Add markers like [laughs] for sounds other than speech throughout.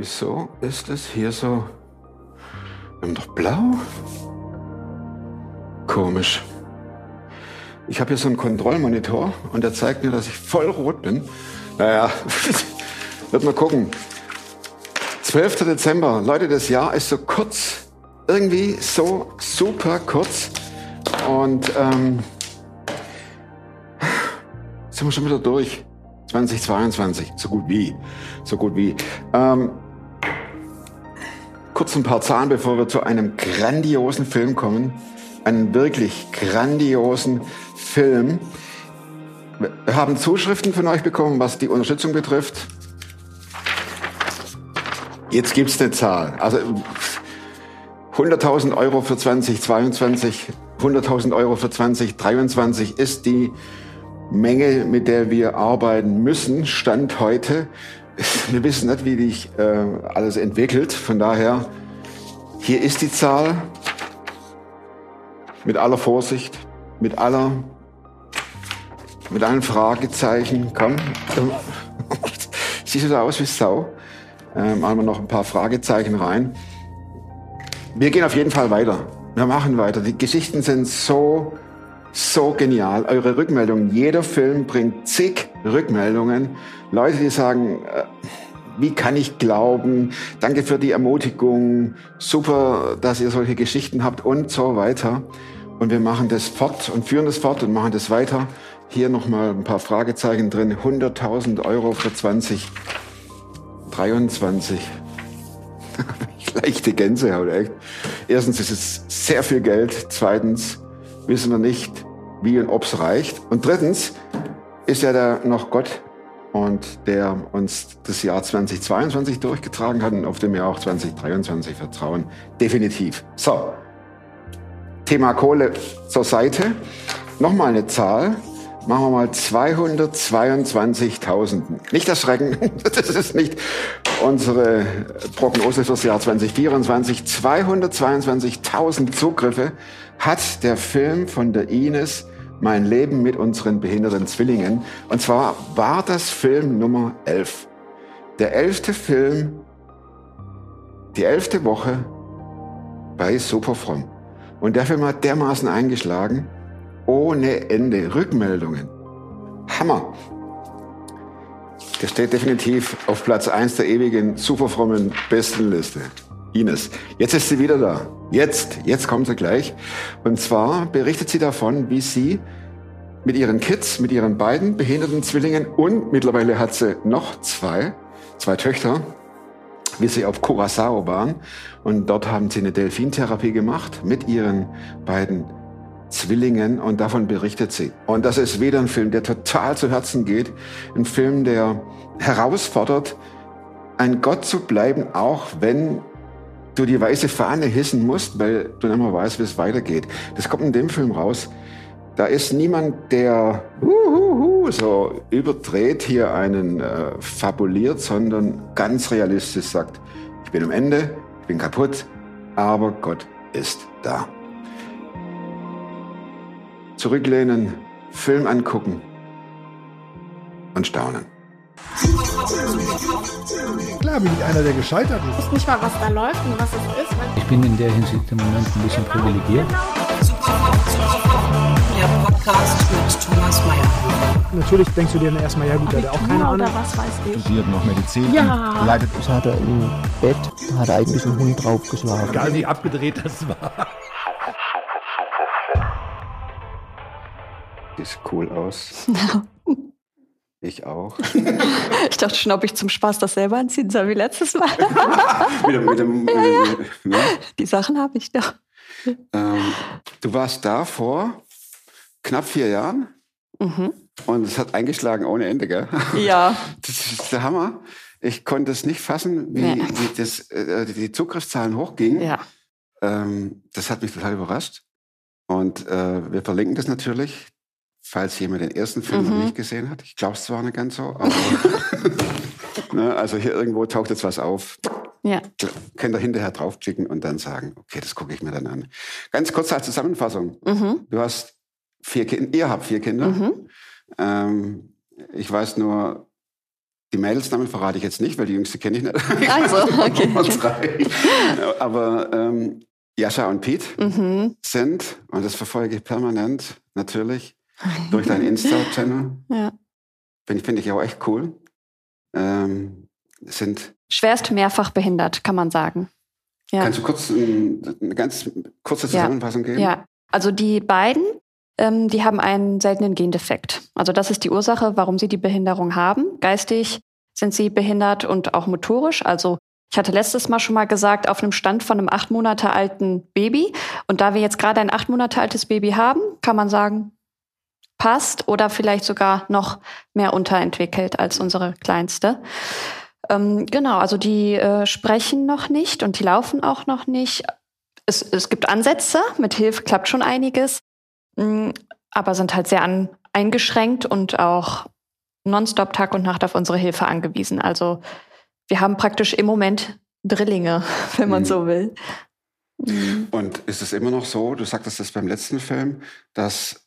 Wieso ist es hier so? Wir haben doch blau. Komisch. Ich habe hier so einen Kontrollmonitor und der zeigt mir, dass ich voll rot bin. Naja, [laughs] wird mal gucken. 12. Dezember, Leute, das Jahr ist so kurz. Irgendwie so super kurz. Und ähm, sind wir schon wieder durch. 2022, so gut wie. So gut wie. Ähm, kurz ein paar Zahlen, bevor wir zu einem grandiosen Film kommen. Einen wirklich grandiosen Film. Wir haben Zuschriften von euch bekommen, was die Unterstützung betrifft. Jetzt gibt's eine Zahl. Also 100.000 Euro für 2022, 100.000 Euro für 2023 ist die Menge, mit der wir arbeiten müssen, Stand heute. [laughs] Wir wissen nicht, wie sich äh, alles entwickelt. Von daher, hier ist die Zahl. Mit aller Vorsicht, mit aller, mit allen Fragezeichen. Komm. [laughs] Siehst du da aus wie Sau? Ähm, wir noch ein paar Fragezeichen rein. Wir gehen auf jeden Fall weiter. Wir machen weiter. Die Geschichten sind so so genial. Eure Rückmeldungen. Jeder Film bringt zig Rückmeldungen. Leute, die sagen, äh, wie kann ich glauben? Danke für die Ermutigung. Super, dass ihr solche Geschichten habt und so weiter. Und wir machen das fort und führen das fort und machen das weiter. Hier nochmal ein paar Fragezeichen drin. 100.000 Euro für 2023. [laughs] Leichte Gänsehaut, echt. Erstens ist es sehr viel Geld. Zweitens, wissen wir nicht, wie und ob es reicht. Und drittens ist ja da noch Gott und der uns das Jahr 2022 durchgetragen hat und auf dem wir auch 2023 vertrauen. Definitiv. So, Thema Kohle zur Seite. Nochmal eine Zahl. Machen wir mal 222.000. Nicht erschrecken, [laughs] das ist nicht unsere Prognose fürs Jahr 2024. 222.000 Zugriffe hat der Film von der Ines Mein Leben mit unseren behinderten Zwillingen. Und zwar war das Film Nummer 11. Der elfte Film, die elfte Woche bei Superfrom. Und der Film hat dermaßen eingeschlagen, ohne Ende. Rückmeldungen. Hammer. Der steht definitiv auf Platz 1 der ewigen superfrommen Bestenliste. Ines. Jetzt ist sie wieder da. Jetzt, jetzt kommt sie gleich. Und zwar berichtet sie davon, wie sie mit ihren Kids, mit ihren beiden behinderten Zwillingen und mittlerweile hat sie noch zwei, zwei Töchter, wie sie auf Curacao waren. Und dort haben sie eine Delfintherapie gemacht mit ihren beiden Zwillingen und davon berichtet sie. Und das ist wieder ein Film, der total zu Herzen geht. Ein Film, der herausfordert, ein Gott zu bleiben, auch wenn du die weiße Fahne hissen musst, weil du nicht mehr weißt, wie es weitergeht. Das kommt in dem Film raus. Da ist niemand, der uhuhu, so überdreht hier einen äh, fabuliert, sondern ganz realistisch sagt, ich bin am Ende, ich bin kaputt, aber Gott ist da. Zurücklehnen, Film angucken und staunen. Klar bin ich einer, der gescheitert ist. Ich weiß nicht mal, was da läuft und was es ist. Ich bin in der Hinsicht im Moment ein bisschen privilegiert. Der Podcast mit Thomas Mayer. Natürlich denkst du dir dann erstmal, ja gut, der hat auch keine Ahnung. was weiß ich. studiert noch Medizin, Ja. leidet Das hat er im Bett, da hat er eigentlich einen Hund draufgeschlagen. Egal wie abgedreht das war. Sieht cool aus. [laughs] Ich auch. [laughs] Ich dachte schon, ob ich zum Spaß das selber anziehen soll wie letztes Mal. [laughs] mit dem, mit dem, mit dem, ne? Die Sachen habe ich doch. ähm, du warst da vor knapp vier Jahren Mhm. und es hat eingeschlagen ohne Ende, gell? [laughs] Ja, Das ist der Hammer. Ich konnte es nicht fassen, wie, Ja. wie das, äh, die Zugriffszahlen hochgingen. ja. Ähm, das hat mich total überrascht. Und äh, wir verlinken das natürlich, falls jemand den ersten Film noch Mhm. nicht gesehen hat. Ich glaube es zwar nicht ganz so, aber [laughs] ne, also hier irgendwo taucht jetzt was auf. Ja. Könnt ihr hinterher draufklicken und dann sagen, okay, das gucke ich mir dann an. Ganz kurz als Zusammenfassung. Mhm. Du hast vier Kinder, ihr habt vier Kinder. Mhm. Ähm, ich weiß nur, Die Mädelsnamen verrate ich jetzt nicht, weil die jüngste kenne ich nicht. Also, okay. Aber ähm, Jascha und Pete Mhm. sind, und das verfolge ich permanent natürlich, [laughs] durch deinen Insta-Channel, Ja. finde find ich auch echt cool, ähm, sind, Schwerst mehrfach behindert, kann man sagen. Ja. kannst du kurz ein, eine ganz kurze Ja. Zusammenfassung geben? Ja, also die beiden, ähm, die haben einen seltenen Gendefekt. Also das ist die Ursache, warum sie die Behinderung haben. Geistig sind sie behindert und auch motorisch. Also ich hatte letztes Mal schon mal gesagt, auf einem Stand von einem acht Monate alten Baby. Und da wir jetzt gerade ein acht Monate altes Baby haben, kann man sagen, passt oder vielleicht sogar noch mehr unterentwickelt als unsere kleinste. Ähm, genau, also die äh, sprechen noch nicht und die laufen auch noch nicht. Es, es gibt Ansätze, mit Hilfe klappt schon einiges, mh, aber sind halt sehr an, eingeschränkt und auch nonstop Tag und Nacht auf unsere Hilfe angewiesen. Also wir haben praktisch im Moment Drillinge, [laughs] wenn man Mhm. so will. Mhm. Und ist es immer noch so, du sagtest das beim letzten Film, dass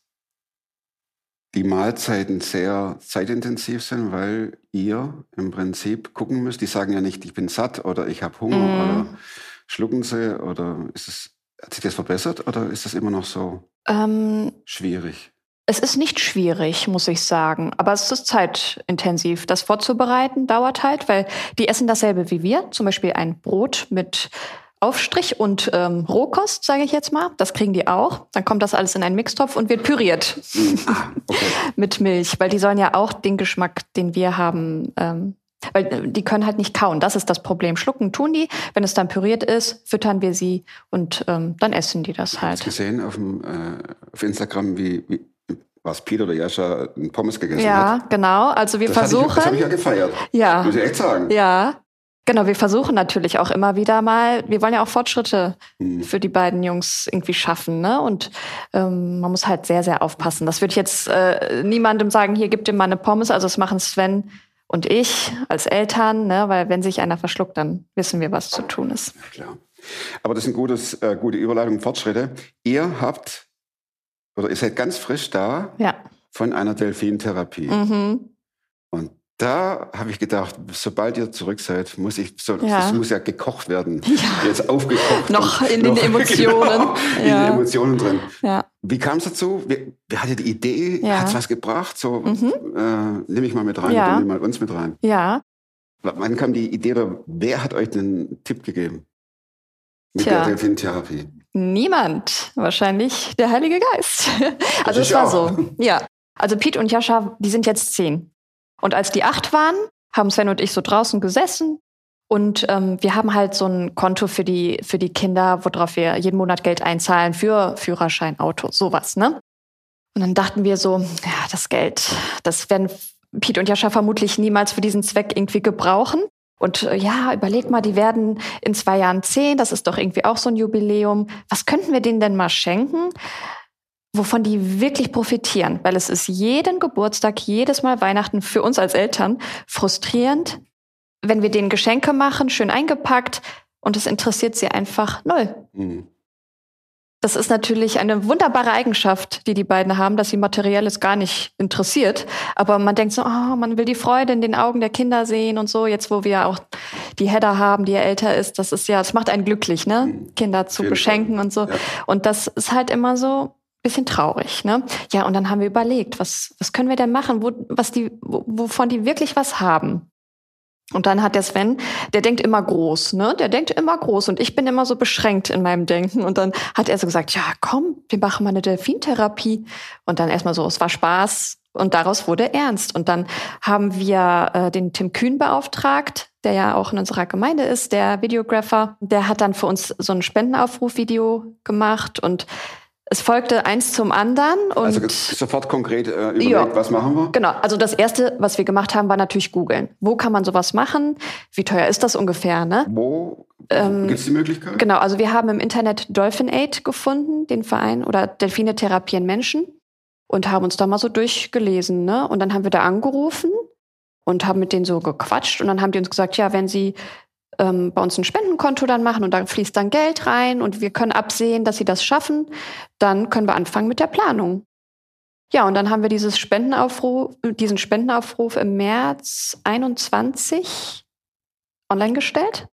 die Mahlzeiten sehr zeitintensiv sind, weil ihr im Prinzip gucken müsst. Die sagen ja nicht, ich bin satt oder ich habe Hunger Mhm. oder schlucken sie oder ist es, hat sich das verbessert oder ist das immer noch so Ähm, schwierig? Es ist nicht schwierig, muss ich sagen, aber es ist zeitintensiv. Das vorzubereiten dauert halt, weil die essen dasselbe wie wir, zum Beispiel ein Brot mit Aufstrich und ähm, Rohkost, sage ich jetzt mal. Das kriegen die auch. Dann kommt das alles in einen Mixtopf und wird püriert Ah, okay. [laughs] mit Milch, weil die sollen ja auch den Geschmack, den wir haben, ähm, weil äh, die können halt nicht kauen. Das ist das Problem. Schlucken tun die. Wenn es dann püriert ist, füttern wir sie und ähm, dann essen die das Ich halt. gesehen auf, dem, äh, auf Instagram, wie, wie was Peter oder Jascha einen Pommes gegessen hat. Ja, genau. Also wir Das, hatte ich, versuchen. das habe ich ja gefeiert. ja. Muss ich echt sagen. Ja, genau. Wir versuchen natürlich auch immer wieder mal, wir wollen ja auch Fortschritte Hm. für die beiden Jungs irgendwie schaffen. Ne? Und ähm, man muss halt sehr, sehr aufpassen. Das würde ich jetzt äh, niemandem sagen, hier gibt ihm mal eine Pommes. Also das machen Sven und ich als Eltern, ne? weil wenn sich einer verschluckt, dann wissen wir, was zu tun ist. Klar. Aber das sind gutes, äh, gute Überleitungen, Fortschritte. Ihr habt, oder ihr seid ganz frisch da Ja. von einer Delfintherapie. Mhm. Und da habe ich gedacht, sobald ihr zurück seid, muss ich, so, Ja. das muss ja gekocht werden. Jetzt aufgekocht. Noch in den [laughs] Emotionen. Genau, in Ja. den Emotionen drin. Ja. Wie kam es dazu? Wer, wer hatte die Idee? Ja. Hat es was gebracht? So, Mhm. äh, nehme ich mal mit rein, Ja. nimm mal uns mit rein. Ja. Wann kam die Idee, oder wer hat euch den Tipp gegeben? Mit Tja. der Delfintherapie. Niemand. Wahrscheinlich der Heilige Geist. [laughs] Also es war auch. so. Ja. Also Pete und Jascha, die sind jetzt zehn. Und als die acht waren, haben Sven und ich so draußen gesessen. Und ähm, wir haben halt so ein Konto für die, für die Kinder, worauf wir jeden Monat Geld einzahlen für Führerschein, Auto, sowas, ne? Und dann dachten wir so, ja, das Geld, das werden Pete und Jascha vermutlich niemals für diesen Zweck irgendwie gebrauchen. Und äh, ja, überleg mal, die werden in zwei Jahren zehn, das ist doch irgendwie auch so ein Jubiläum. Was könnten wir denen denn mal schenken, wovon die wirklich profitieren? Weil es ist jeden Geburtstag, jedes Mal Weihnachten für uns als Eltern frustrierend, wenn wir denen Geschenke machen, schön eingepackt und es interessiert sie einfach null. Hm. Das ist natürlich eine wunderbare Eigenschaft, die die beiden haben, dass sie materielles gar nicht interessiert. Aber man denkt so, oh, man will die Freude in den Augen der Kinder sehen und so. Jetzt, wo wir auch die Hedda haben, die ja älter ist, das ist ja, es macht einen glücklich, ne? Mhm. Kinder zu beschenken und so. Ja. Und das ist halt immer so bisschen traurig, ne? Ja, und dann haben wir überlegt, was, was können wir denn machen, wo, was die, wo, wovon die wirklich was haben. Und dann hat der Sven, der denkt immer groß, ne? Der denkt immer groß und ich bin immer so beschränkt in meinem Denken. Und dann hat er so gesagt, ja, komm, wir machen mal eine Delfintherapie. Und dann erstmal so, es war Spaß und daraus wurde ernst. Und dann haben wir äh, den Tim Kühn beauftragt, der ja auch in unserer Gemeinde ist, der Videographer. Der hat dann für uns so ein Spendenaufruf-Video gemacht und es folgte eins zum anderen. Und Also sofort konkret äh, überlegt, Ja. was machen wir? Genau, also das erste, was wir gemacht haben, war natürlich googeln. Wo kann man sowas machen? Wie teuer ist das ungefähr, ne? Wo Ähm, gibt es die Möglichkeit? Genau, also wir haben im Internet Dolphin Aid gefunden, den Verein oder Delfine therapieren Menschen und haben uns da mal so durchgelesen, ne? Und dann haben wir da angerufen und haben mit denen so gequatscht und dann haben die uns gesagt, ja, wenn sie ähm, bei uns ein Spendenkonto dann machen und da fließt dann Geld rein und wir können absehen, dass sie das schaffen, dann können wir anfangen mit der Planung. Ja, und dann haben wir dieses Spendenaufruf, diesen Spendenaufruf im März 21 online gestellt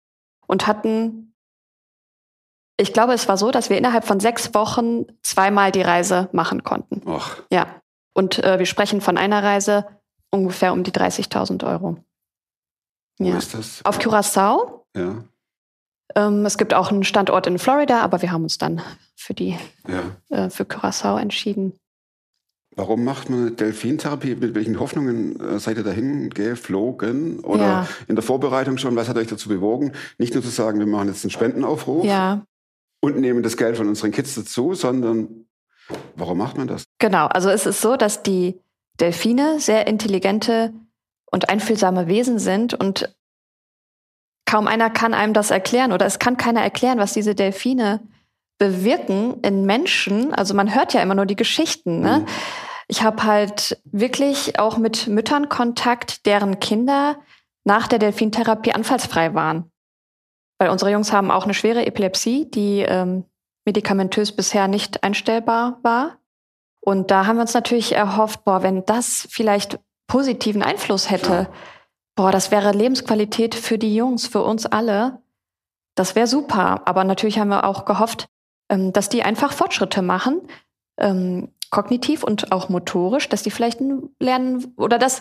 und hatten, ich glaube, es war so, dass wir innerhalb von sechs Wochen zweimal die Reise machen konnten. Ach, Ja. Und äh, wir sprechen von einer Reise ungefähr um die 30.000 Euro. Wo Ja. ist das? Auf Curacao. Ja, Ähm, es gibt auch einen Standort in Florida, aber wir haben uns dann für die ja. äh, für Curacao entschieden. Warum macht man eine Delfintherapie? Mit welchen Hoffnungen äh, seid ihr dahin geflogen? Oder Ja. in der Vorbereitung schon? Was hat euch dazu bewogen? Nicht nur zu sagen, wir machen jetzt einen Spendenaufruf Ja, und nehmen das Geld von unseren Kids dazu, sondern warum macht man das? genau. Also es ist so, dass die Delfine sehr intelligente und einfühlsame Wesen sind und kaum einer kann einem das erklären oder es kann keiner erklären, was diese Delfine bewirken in Menschen. Also man hört ja immer nur die Geschichten. Ne? Mhm. Ich habe halt wirklich auch mit Müttern Kontakt, deren Kinder nach der Delfintherapie anfallsfrei waren. Weil unsere Jungs haben auch eine schwere Epilepsie, die ähm, medikamentös bisher nicht einstellbar war. Und da haben wir uns natürlich erhofft, boah, wenn das vielleicht positiven Einfluss hätte, boah, das wäre Lebensqualität für die Jungs, für uns alle. Das wäre super. Aber natürlich haben wir auch gehofft, ähm, dass die einfach Fortschritte machen, ähm, kognitiv und auch motorisch, dass die vielleicht lernen oder dass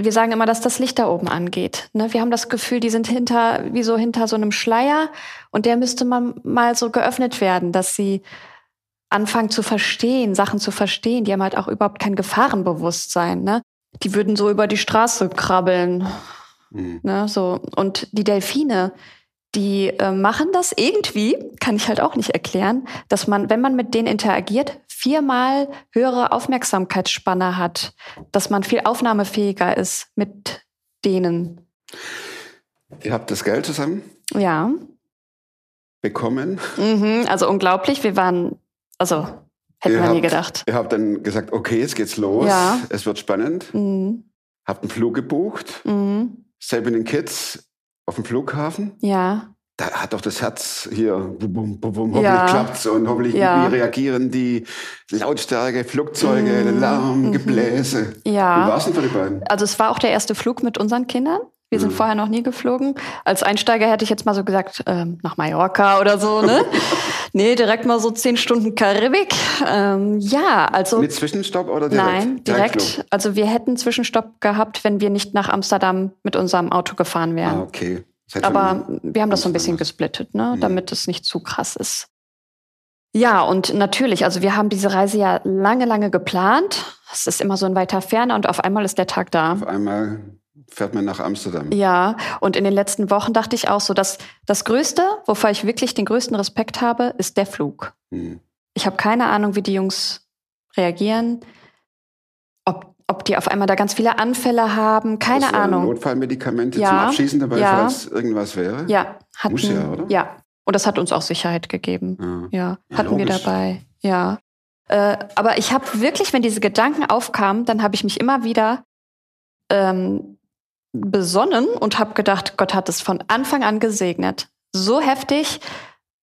wir sagen immer, dass das Licht da oben angeht. Ne? Wir haben das Gefühl, die sind hinter, wie so hinter so einem Schleier und der müsste man mal so geöffnet werden, dass sie anfangen zu verstehen, Sachen zu verstehen. Die haben halt auch überhaupt kein Gefahrenbewusstsein. Ne? Die würden so über die Straße krabbeln. Mhm. Ne? So. Und die Delfine, die äh, machen das irgendwie, kann ich halt auch nicht erklären, dass man, wenn man mit denen interagiert, viermal höhere Aufmerksamkeitsspanne hat, dass man viel aufnahmefähiger ist mit denen. Ihr habt das Geld zusammen Ja. bekommen. Mhm, also unglaublich. Wir waren, also hätten Ihr wir nie habt- gedacht. Ihr habt dann gesagt, okay, jetzt geht's los. Ja. Es wird spannend. Mhm. Habt einen Flug gebucht. Mhm. Seid mit den Kids auf dem Flughafen. Ja. Da hat doch das Herz hier, bum, bum, bum, hoffentlich Ja. klappt's und hoffentlich Ja. wie reagieren die Lautstärke, Flugzeuge, Mhm. Lärm, Mhm. Gebläse. Wie Ja. war's denn für die beiden? Also es war auch der erste Flug mit unseren Kindern. Wir sind Mhm. vorher noch nie geflogen. Als Einsteiger hätte ich jetzt mal so gesagt, ähm, nach Mallorca oder so, ne? [laughs] nee, direkt mal so zehn Stunden Karibik. Ähm, ja, also Mit Zwischenstopp oder direkt? nein, direkt. Direktflug? Also wir hätten Zwischenstopp gehabt, wenn wir nicht nach Amsterdam mit unserem Auto gefahren wären. Ah, okay. Aber wir haben das so ein bisschen gesplittet, ne? Mhm. damit es nicht zu krass ist. Ja, und natürlich, also wir haben diese Reise ja lange, lange geplant. Es ist immer so ein weiter Ferne und auf einmal ist der Tag da. Auf einmal fährt man nach Amsterdam. Ja, und in den letzten Wochen dachte ich auch so, dass das Größte, wovor ich wirklich den größten Respekt habe, ist der Flug. Hm. Ich habe keine Ahnung, wie die Jungs reagieren, ob, ob die auf einmal da ganz viele Anfälle haben, keine du Ahnung. Notfallmedikamente Ja. zum Abschießen dabei, Ja. falls irgendwas wäre? Ja, hatten, Muss ja, oder? ja. Und das hat uns auch Sicherheit gegeben. Ja. Ja, Ja, hatten wir logisch. dabei. Ja. Äh, aber ich habe wirklich, wenn diese Gedanken aufkamen, dann habe ich mich immer wieder ähm, besonnen und habe gedacht, Gott hat es von Anfang an gesegnet. So heftig,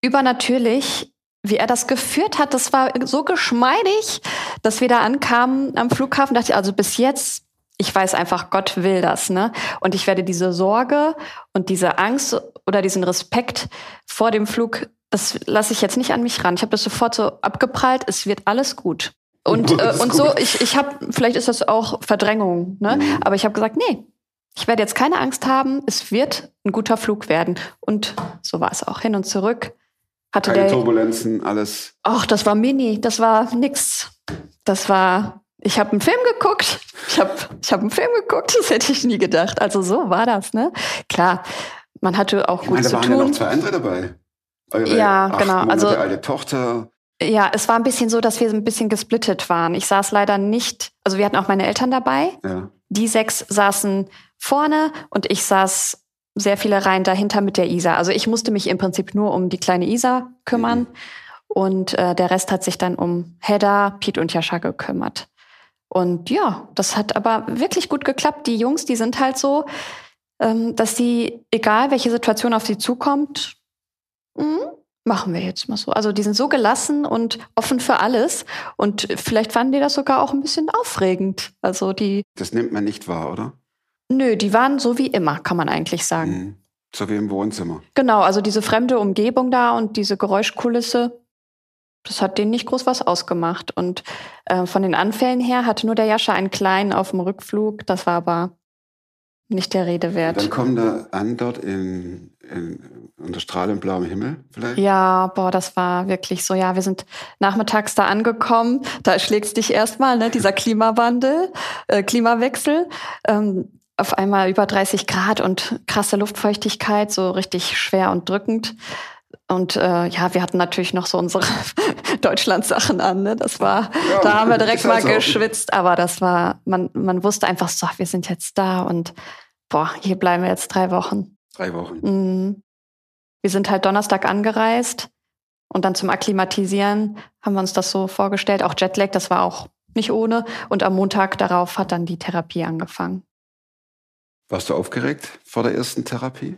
übernatürlich, wie er das geführt hat. Das war so geschmeidig, dass wir da ankamen am Flughafen. Dachte ich, also bis jetzt, ich weiß einfach, Gott will das, ne? Und ich werde diese Sorge und diese Angst oder diesen Respekt vor dem Flug, das lasse ich jetzt nicht an mich ran. Ich habe das sofort so abgeprallt. Es wird alles gut. Und, äh, und so, ich, ich habe, vielleicht ist das auch Verdrängung, ne? Mhm. Aber ich habe gesagt, nee, ich werde jetzt keine Angst haben. Es wird ein guter Flug werden. Und so war es auch hin und zurück. Hatte Keine der, Turbulenzen, alles. ach, das war mini, das war nix. Das war, ich habe einen Film geguckt. Ich habe ich hab einen Film geguckt, [laughs] das hätte ich nie gedacht. Also so war das, ne? Klar, man hatte auch Ich gut meine, da zu waren ja noch tun. zwei andere dabei. Eure Ja, acht genau, Monate also- alte Tochter. Ja, es war ein bisschen so, dass wir ein bisschen gesplittet waren. Ich saß leider nicht, also wir hatten auch meine Eltern dabei. Ja. Die sechs saßen vorne und ich saß sehr viele Reihen dahinter mit der Isa. Also ich musste mich im Prinzip nur um die kleine Isa kümmern Mhm. und äh, der Rest hat sich dann um Hedda, Piet und Jascha gekümmert. Und ja, das hat aber wirklich gut geklappt. Die Jungs, die sind halt so, ähm, dass sie, egal welche Situation auf sie zukommt, mh, machen wir jetzt mal so. Also die sind so gelassen und offen für alles. Und vielleicht fanden die das sogar auch ein bisschen aufregend. Also die, Das nimmt man nicht wahr, oder? Nö, die waren so wie immer, kann man eigentlich sagen. Mhm. So wie im Wohnzimmer. Genau, also diese fremde Umgebung da und diese Geräuschkulisse, das hat denen nicht groß was ausgemacht. Und äh, von den Anfällen her hatte nur der Jascha einen kleinen auf dem Rückflug. Das war aber nicht der Rede Und wert. dann kommt er an dort in, in, unter strahlend blauem Himmel vielleicht. Ja, boah, das war wirklich so. Ja, wir sind nachmittags da angekommen. Da schlägt's dich erstmal, ne, dieser Klimawandel, äh, Klimawechsel. Ähm, auf einmal über 30 Grad und krasse Luftfeuchtigkeit, so richtig schwer und drückend. Und äh, ja, wir hatten natürlich noch so unsere [laughs] Deutschland-Sachen an. Ne? Das war, Ja, da haben wir direkt mal so. geschwitzt, aber das war, man, man wusste einfach so, wir sind jetzt da und boah, hier bleiben wir jetzt drei Wochen. Drei Wochen. Mhm. Wir sind halt Donnerstag angereist und dann zum Akklimatisieren haben wir uns das so vorgestellt. Auch Jetlag, das war auch nicht ohne. Und am Montag darauf hat dann die Therapie angefangen. Warst du aufgeregt vor der ersten Therapie?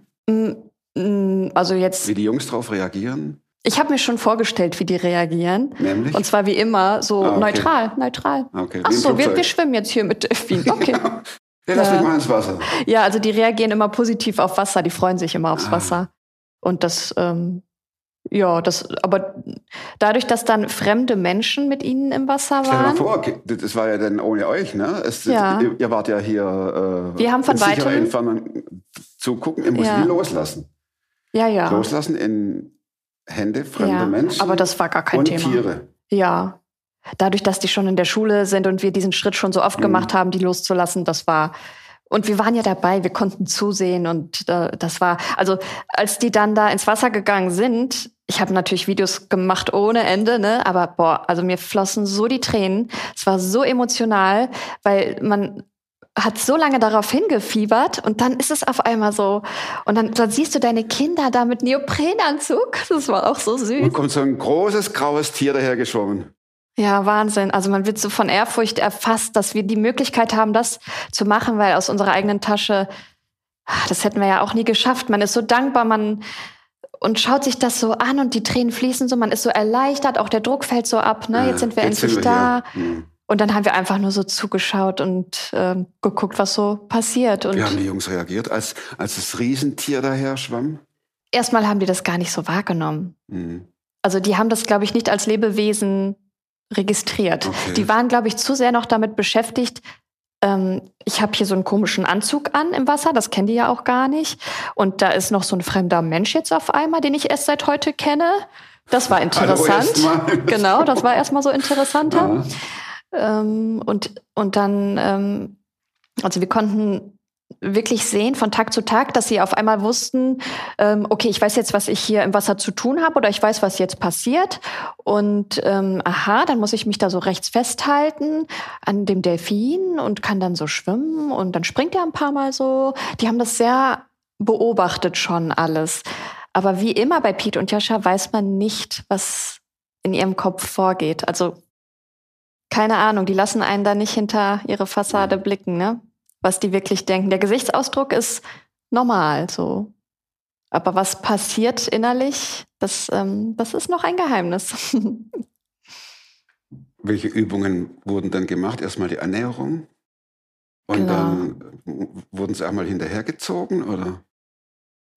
Also jetzt, Wie die Jungs darauf reagieren? ich habe mir schon vorgestellt, wie die reagieren. Nämlich? Und zwar wie immer, so Ah, okay. neutral, neutral. okay, Ach so, wir, wir schwimmen jetzt hier mit Delfin. [laughs] Okay. Ja, lass mich mal ins Wasser. Ja, also die reagieren immer positiv auf Wasser, die freuen sich immer aufs Ah. Wasser. Und das, ähm, ja, das, aber dadurch, dass dann fremde Menschen mit ihnen im Wasser Stell dir mal waren. vor, das war ja dann ohne euch, ne? Es, Ja. ihr, ihr wart ja hier äh, Wir haben von weitem- Entfernung zugucken, ihr müsst Ja. loslassen. Ja, ja. Loslassen in Hände fremder ja. Menschen Aber das war gar kein und Thema. Tiere. Ja. Dadurch, dass die schon in der Schule sind und wir diesen Schritt schon so oft Mhm. gemacht haben, die loszulassen, das war. Und wir waren ja dabei, wir konnten zusehen und äh, das war, also als die dann da ins Wasser gegangen sind, ich habe natürlich Videos gemacht ohne Ende, ne? Aber boah, also mir flossen so die Tränen. Es war so emotional, weil man hat so lange darauf hingefiebert und dann ist es auf einmal so. Und dann, dann siehst du deine Kinder da mit Neoprenanzug. Das war auch so süß. Und kommt so ein großes graues Tier dahergeschwommen. Ja, Wahnsinn. Also man wird so von Ehrfurcht erfasst, dass wir die Möglichkeit haben, das zu machen, weil aus unserer eigenen Tasche, das hätten wir ja auch nie geschafft. Man ist so dankbar, man und schaut sich das so an und die Tränen fließen so, man ist so erleichtert, auch der Druck fällt so ab, ne? Jetzt sind wir Jetzt endlich sind wir da. hier. Hm. Und dann haben wir einfach nur so zugeschaut und ähm, geguckt, was so passiert. Und Wie haben die Jungs reagiert, als, als das Riesentier daher schwamm? erstmal haben die das gar nicht so wahrgenommen. Hm. Also die haben das, glaube ich, nicht als Lebewesen registriert. Okay. Die waren, glaube ich, zu sehr noch damit beschäftigt. Ähm, ich habe hier so einen komischen Anzug an im Wasser, das kennen die ja auch gar nicht. Und da ist noch so ein fremder Mensch jetzt auf einmal, den ich erst seit heute kenne. Das war [laughs] interessant. [laughs] genau, das war erstmal so interessanter. Ja. Ähm, und, und dann, ähm, also wir konnten wirklich sehen von Tag zu Tag, dass sie auf einmal wussten, ähm, okay, ich weiß jetzt, was ich hier im Wasser zu tun habe oder ich weiß, was jetzt passiert. Und ähm, aha, dann muss ich mich da so rechts festhalten an dem Delfin und kann dann so schwimmen und dann springt er ein paar Mal so. Die haben das sehr beobachtet schon alles. Aber wie immer bei Pete und Jascha weiß man nicht, was in ihrem Kopf vorgeht. Also keine Ahnung, die lassen einen da nicht hinter ihre Fassade blicken, ne? Was die wirklich denken. Der Gesichtsausdruck ist normal so. Aber was passiert innerlich, das, ähm, das ist noch ein Geheimnis. [laughs] Welche Übungen wurden dann gemacht? Erstmal die Annäherung. Und Genau. dann äh, wurden sie einmal hinterhergezogen oder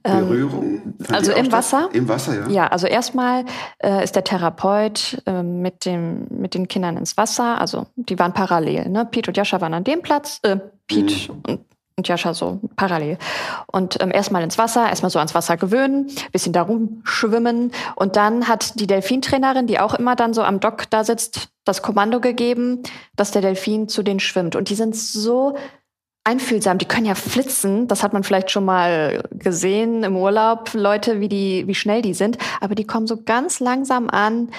Ähm, Berührung? Also im? Wasser? Im Wasser, ja. Ja, also erstmal äh, ist der Therapeut äh, mit, dem, mit den Kindern ins Wasser. Also die waren parallel. Ne? Pete und Jascha waren an dem Platz. Äh, Pete und, und Jascha so parallel. Und ähm, erstmal ins Wasser, erstmal so ans Wasser gewöhnen, bisschen da rumschwimmen. Und dann hat die Delfintrainerin, die auch immer dann so am Dock da sitzt, das Kommando gegeben, dass der Delfin zu denen schwimmt. Und die sind so einfühlsam, die können ja flitzen. Das hat man vielleicht schon mal gesehen im Urlaub, Leute, wie die, wie schnell die sind. Aber die kommen so ganz langsam an.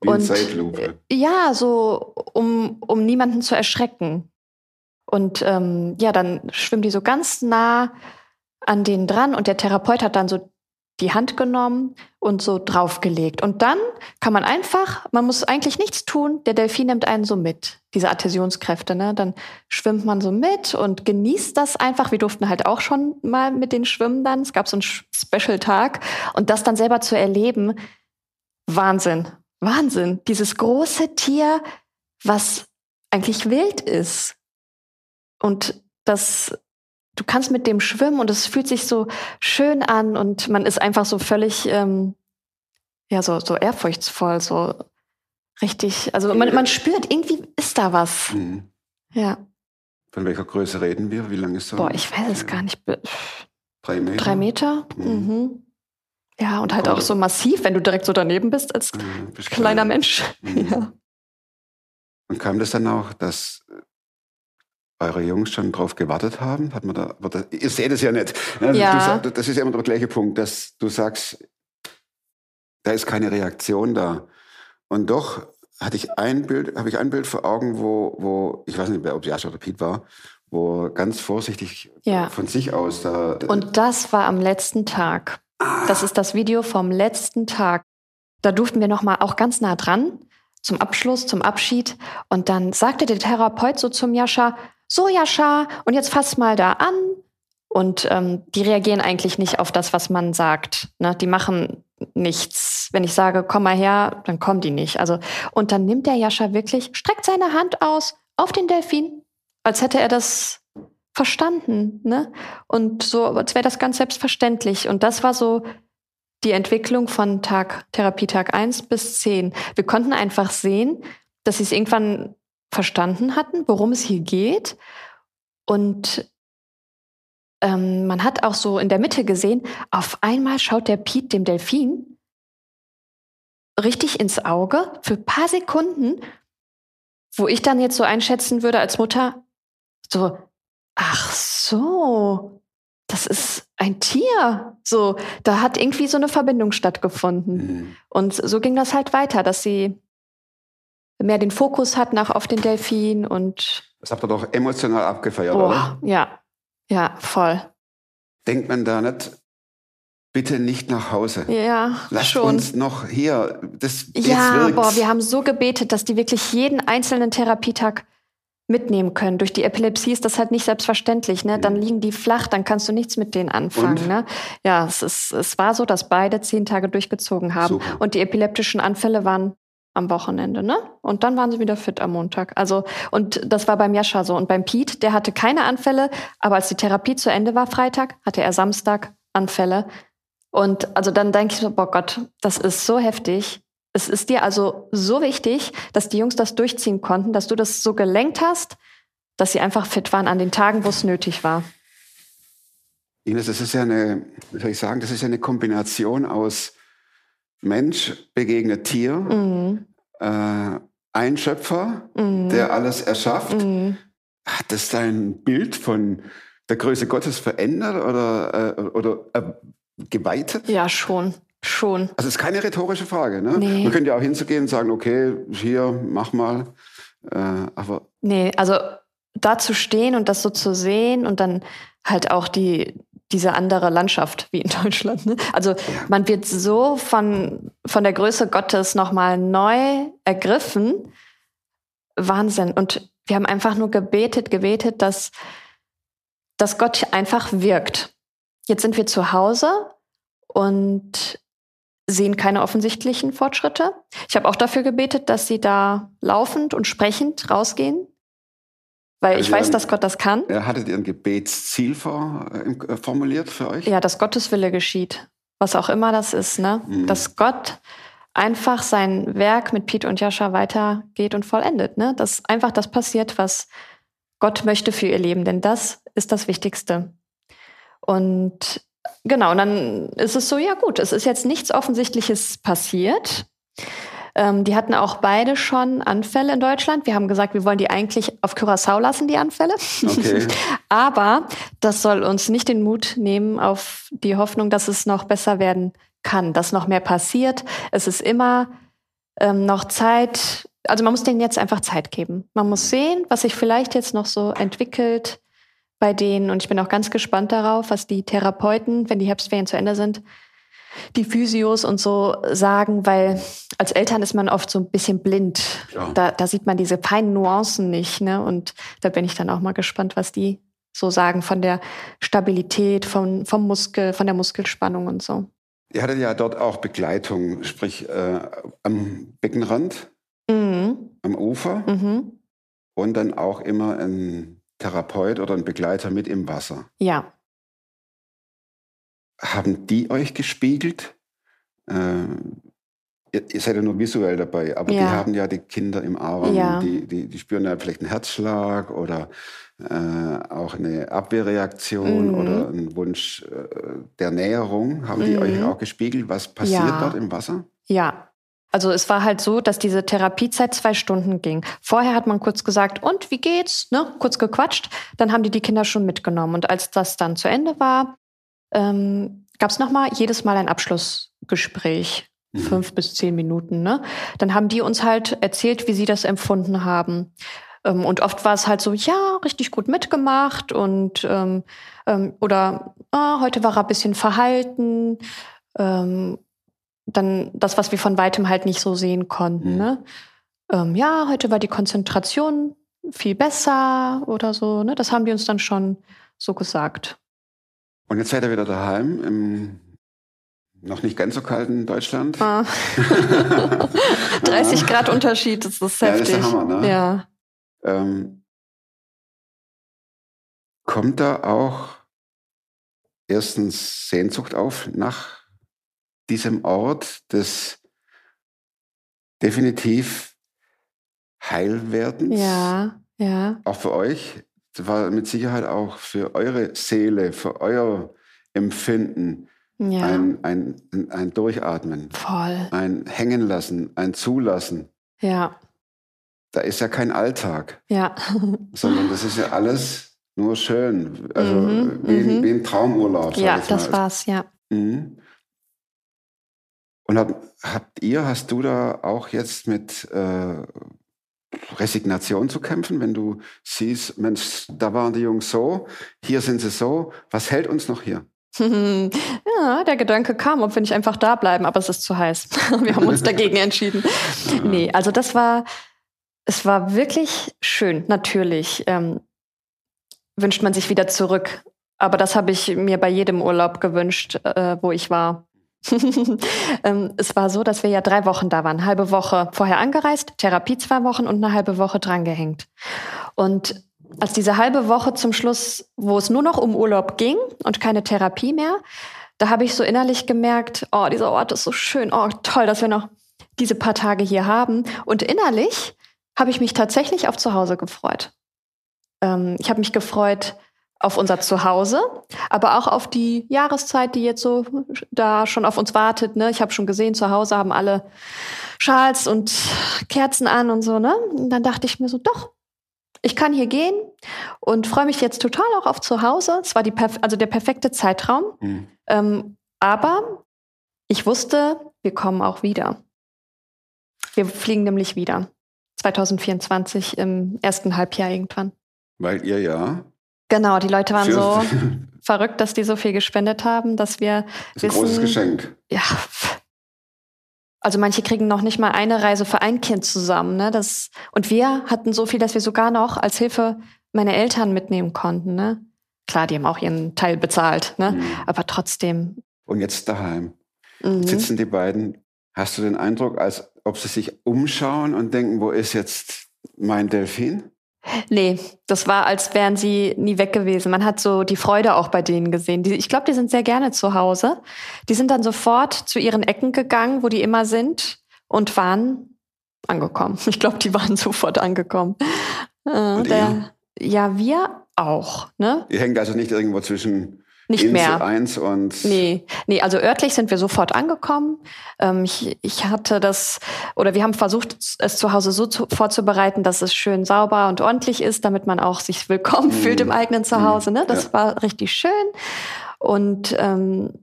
Wie und Zeitlupe. ja, so um, um niemanden zu erschrecken. Und ähm, ja, dann schwimmen die so ganz nah an denen dran und der Therapeut hat dann so die Hand genommen und so draufgelegt. Und dann kann man einfach, man muss eigentlich nichts tun, der Delfin nimmt einen so mit, diese Adhäsionskräfte. Ne? Dann schwimmt man so mit und genießt das einfach. Wir durften halt auch schon mal mit den Schwimmen dann. Es gab so einen Special-Tag. Und das dann selber zu erleben, Wahnsinn. Wahnsinn. Dieses große Tier, was eigentlich wild ist. Und das, du kannst mit dem schwimmen und es fühlt sich so schön an und man ist einfach so völlig, ähm, ja, so, so ehrfurchtsvoll, so richtig. Also man, man spürt, irgendwie ist da was. Mhm. Ja. Von welcher Größe reden wir? Wie lang ist so? Boah, ich weiß es gar nicht. Drei Meter? Drei Meter? Mhm. Mhm. Ja, und halt Komm. auch so massiv, wenn du direkt so daneben bist als Mhm, bist kleiner klein. Mensch. [laughs] Mhm. Ja. Und kam das dann auch, dass äh, eure Jungs schon drauf gewartet haben? Hat man da, aber das, ihr seht es ja nicht. Ne? Ja. Du das ist ja immer der gleiche Punkt, dass du sagst, da ist keine Reaktion da. Und doch hatte ich ein Bild, habe ich ein Bild vor Augen, wo, wo ich weiß nicht, ob Jascha oder Piet war, wo ganz vorsichtig Ja. von sich aus da. Und das war am letzten Tag. Das ist das Video vom letzten Tag. Da durften wir noch mal auch ganz nah dran zum Abschluss, zum Abschied. Und dann sagte der Therapeut so zum Jascha, so Jascha, und jetzt fass mal da an. Und ähm, die reagieren eigentlich nicht auf das, was man sagt. Ne? Die machen nichts. Wenn ich sage, komm mal her, dann kommen die nicht. Also, und dann nimmt der Jascha wirklich, streckt seine Hand aus auf den Delfin, als hätte er das verstanden. Ne? Und so, als wäre das ganz selbstverständlich. Und das war so die Entwicklung von Tag, Therapietag 1 bis 10. Wir konnten einfach sehen, dass sie es irgendwann verstanden hatten, worum es hier geht. Und ähm, man hat auch so in der Mitte gesehen, auf einmal schaut der Piet dem Delfin richtig ins Auge für ein paar Sekunden, wo ich dann jetzt so einschätzen würde als Mutter, so, ach so, das ist ein Tier. So, da hat irgendwie so eine Verbindung stattgefunden. Mhm. Und so ging das halt weiter, dass sie mehr den Fokus hatten auch auf den Delfin und Das habt ihr doch emotional abgefeiert, oder? boah, ja, ja, voll. Denkt man da nicht, bitte nicht nach Hause. Ja, Lasst schon. uns noch hier. Das, Ja, boah, wir haben so gebetet, dass die wirklich jeden einzelnen Therapietag mitnehmen können. Durch die Epilepsie ist das halt nicht selbstverständlich. Ne? Dann liegen die flach, dann kannst du nichts mit denen anfangen. Und? Ne? Ja, es, ist, es war so, dass beide zehn Tage durchgezogen haben. Super. Und die epileptischen Anfälle waren am Wochenende, ne? Und dann waren sie wieder fit am Montag. Also, und das war beim Jascha so. Und beim Piet, der hatte keine Anfälle, aber als die Therapie zu Ende war, Freitag, hatte er Samstag Anfälle. Und also dann denke ich so, boah Gott, das ist so heftig. Es ist dir also so wichtig, dass die Jungs das durchziehen konnten, dass du das so gelenkt hast, dass sie einfach fit waren an den Tagen, wo es nötig war. Ines, das ist ja eine, wie soll ich sagen, das ist ja eine Kombination aus Mensch begegnet Tier, Mhm. äh, ein Schöpfer, Mhm. der alles erschafft. Mhm. Hat das dein Bild von der Größe Gottes verändert oder, äh, oder äh, geweitet? Ja, schon. Schon. Also es ist keine rhetorische Frage. Ne? Nee. Man könnte ja auch hinzugehen und sagen, okay, hier, mach mal. Äh, aber Nee, also da zu stehen und das so zu sehen und dann halt auch die, diese andere Landschaft wie in [laughs] Deutschland. Ne? Also man wird so von, von der Größe Gottes nochmal neu ergriffen. Wahnsinn. Und wir haben einfach nur gebetet, gebetet, dass, dass Gott einfach wirkt. Jetzt sind wir zu Hause und sehen keine offensichtlichen Fortschritte. Ich habe auch dafür gebetet, dass sie da laufend und sprechend rausgehen, weil Also ich weiß, dass Gott das kann. hattet ihr ein Gebetsziel vor, äh, äh, formuliert für euch? Ja, dass Gottes Wille geschieht, was auch immer das ist, ne? Mhm. Dass Gott einfach sein Werk mit Piet und Jascha weitergeht und vollendet, ne? Dass einfach das passiert, was Gott möchte für ihr Leben, denn das ist das Wichtigste. Und genau, und dann ist es so, ja gut, es ist jetzt nichts Offensichtliches passiert. Ähm, die hatten auch beide schon Anfälle in Deutschland. Wir haben gesagt, wir wollen die eigentlich auf Curaçao lassen, die Anfälle. Okay. [laughs] Aber das soll uns nicht den Mut nehmen auf die Hoffnung, dass es noch besser werden kann, dass noch mehr passiert. Es ist immer ähm, noch Zeit. Also man muss denen jetzt einfach Zeit geben. Man muss sehen, was sich vielleicht jetzt noch so entwickelt bei denen. Und ich bin auch ganz gespannt darauf, was die Therapeuten, wenn die Herbstferien zu Ende sind, die Physios und so sagen, weil als Eltern ist man oft so ein bisschen blind. Ja. Da, da sieht man diese feinen Nuancen nicht. Ne? Und da bin ich dann auch mal gespannt, was die so sagen von der Stabilität, von, vom Muskel, von der Muskelspannung und so. Ihr hattet ja dort auch Begleitung, sprich äh, am Beckenrand, Mhm. am Ufer Mhm. und dann auch immer ein Therapeut oder ein Begleiter mit im Wasser. Ja. Haben die euch gespiegelt? Äh, ihr, seid ja nur visuell dabei, aber die Ja. haben ja die Kinder im Arm, Ja. die, die, die spüren ja vielleicht einen Herzschlag oder äh, auch eine Abwehrreaktion Mhm. oder einen Wunsch äh, der Näherung. Haben die Mhm. euch auch gespiegelt? Was passiert Ja. dort im Wasser? Ja. Also es war halt so, dass diese Therapiezeit zwei Stunden ging. Vorher hat man kurz gesagt, und wie geht's? Ne? Kurz gequatscht. Dann haben die die Kinder schon mitgenommen. Und als das dann zu Ende war, ähm, gab es nochmal jedes Mal ein Abschlussgespräch. Mhm. Fünf bis zehn Minuten. Ne? Dann haben die uns halt erzählt, wie sie das empfunden haben. Ähm, und oft war es halt so, ja, richtig gut mitgemacht und ähm, ähm, oder ah, heute war er ein bisschen verhalten. Ähm, dann das, was wir von weitem halt nicht so sehen konnten. Mhm. Ne? Ähm, ja, heute war die Konzentration viel besser oder so. Ne? Das haben die uns dann schon so gesagt. Und jetzt seid ihr wieder daheim im noch nicht ganz so kalten Deutschland. Ah. [laughs] 30 Grad Unterschied, das ist Ja, das ist heftig. der Hammer, ne? Ja. Ähm, kommt da auch erstens Sehnsucht auf nach diesem Ort des definitiv Heilwerdens? ja, ja, Auch für euch? Das war mit Sicherheit auch für eure Seele, für euer Empfinden ja, ein, ein, ein, Durchatmen, voll. ein Hängenlassen, ein Zulassen. Ja, Da ist ja kein Alltag. ja, sondern das ist ja alles nur schön. Also Mhm, wie, mhm. wie ein Traumurlaub. ja, das war's, ja. Mhm. Und hab, habt ihr, hast du da auch jetzt mit äh, Resignation zu kämpfen, wenn du siehst, Mensch, da waren die Jungs so, hier sind sie so, was hält uns noch hier? [laughs] ja, der Gedanke kam, ob wir nicht einfach da bleiben, aber es ist zu heiß. [laughs] wir haben uns dagegen [laughs] entschieden. Nee, also das war, es war wirklich schön. Natürlich ähm, wünscht man sich wieder zurück. Aber das habe ich mir bei jedem Urlaub gewünscht, äh, wo ich war. [laughs] ähm, es war so, dass wir ja drei Wochen da waren. Halbe Woche vorher angereist, Therapie zwei Wochen und eine halbe Woche drangehängt. Und als diese halbe Woche zum Schluss, wo es nur noch um Urlaub ging und keine Therapie mehr, da habe ich so innerlich gemerkt, oh, dieser Ort ist so schön, oh, toll, dass wir noch diese paar Tage hier haben. Und innerlich habe ich mich tatsächlich auf Zuhause gefreut. Ähm, ich habe mich gefreut auf unser Zuhause, aber auch auf die Jahreszeit, die jetzt so da schon auf uns wartet. Ne? Ich habe schon gesehen, zu Hause haben alle Schals und Kerzen an und so. Ne? Und dann dachte ich mir so, doch, ich kann hier gehen und freue mich jetzt total auch auf Zuhause. Es war die perf also der perfekte Zeitraum. Mhm. Ähm, aber ich wusste, wir kommen auch wieder. Wir fliegen nämlich wieder. 2024 im ersten Halbjahr irgendwann. Weil ihr ja Genau, die Leute waren für- so [laughs] verrückt, dass die so viel gespendet haben, dass wir das ist ein großes wissen, Geschenk. ja. Also manche kriegen noch nicht mal eine Reise für ein Kind zusammen. Ne? Das, und wir hatten so viel, dass wir sogar noch als Hilfe meine Eltern mitnehmen konnten. Ne? Klar, die haben auch ihren Teil bezahlt, ne? Mhm. aber trotzdem. Und jetzt daheim Mhm. sitzen die beiden. Hast du den Eindruck, als ob sie sich umschauen und denken, wo ist jetzt mein Delfin? Nee, das war, als wären sie nie weg gewesen. Man hat so die Freude auch bei denen gesehen. Die, ich glaube, die sind sehr gerne zu Hause. Die sind dann sofort zu ihren Ecken gegangen, wo die immer sind und waren angekommen. [laughs] Ich glaube, die waren sofort angekommen. Äh, der, ja, wir auch. Ne? Ihr hängt also nicht irgendwo zwischen Nicht Insel mehr. 1 und Nee, nee, also örtlich sind wir sofort angekommen. Ähm, ich, ich hatte das, oder wir haben versucht, es zu Hause so zu, vorzubereiten, dass es schön sauber und ordentlich ist, damit man auch sich willkommen Mhm. fühlt im eigenen Zuhause. Ne? Das Ja. war richtig schön. Und ähm,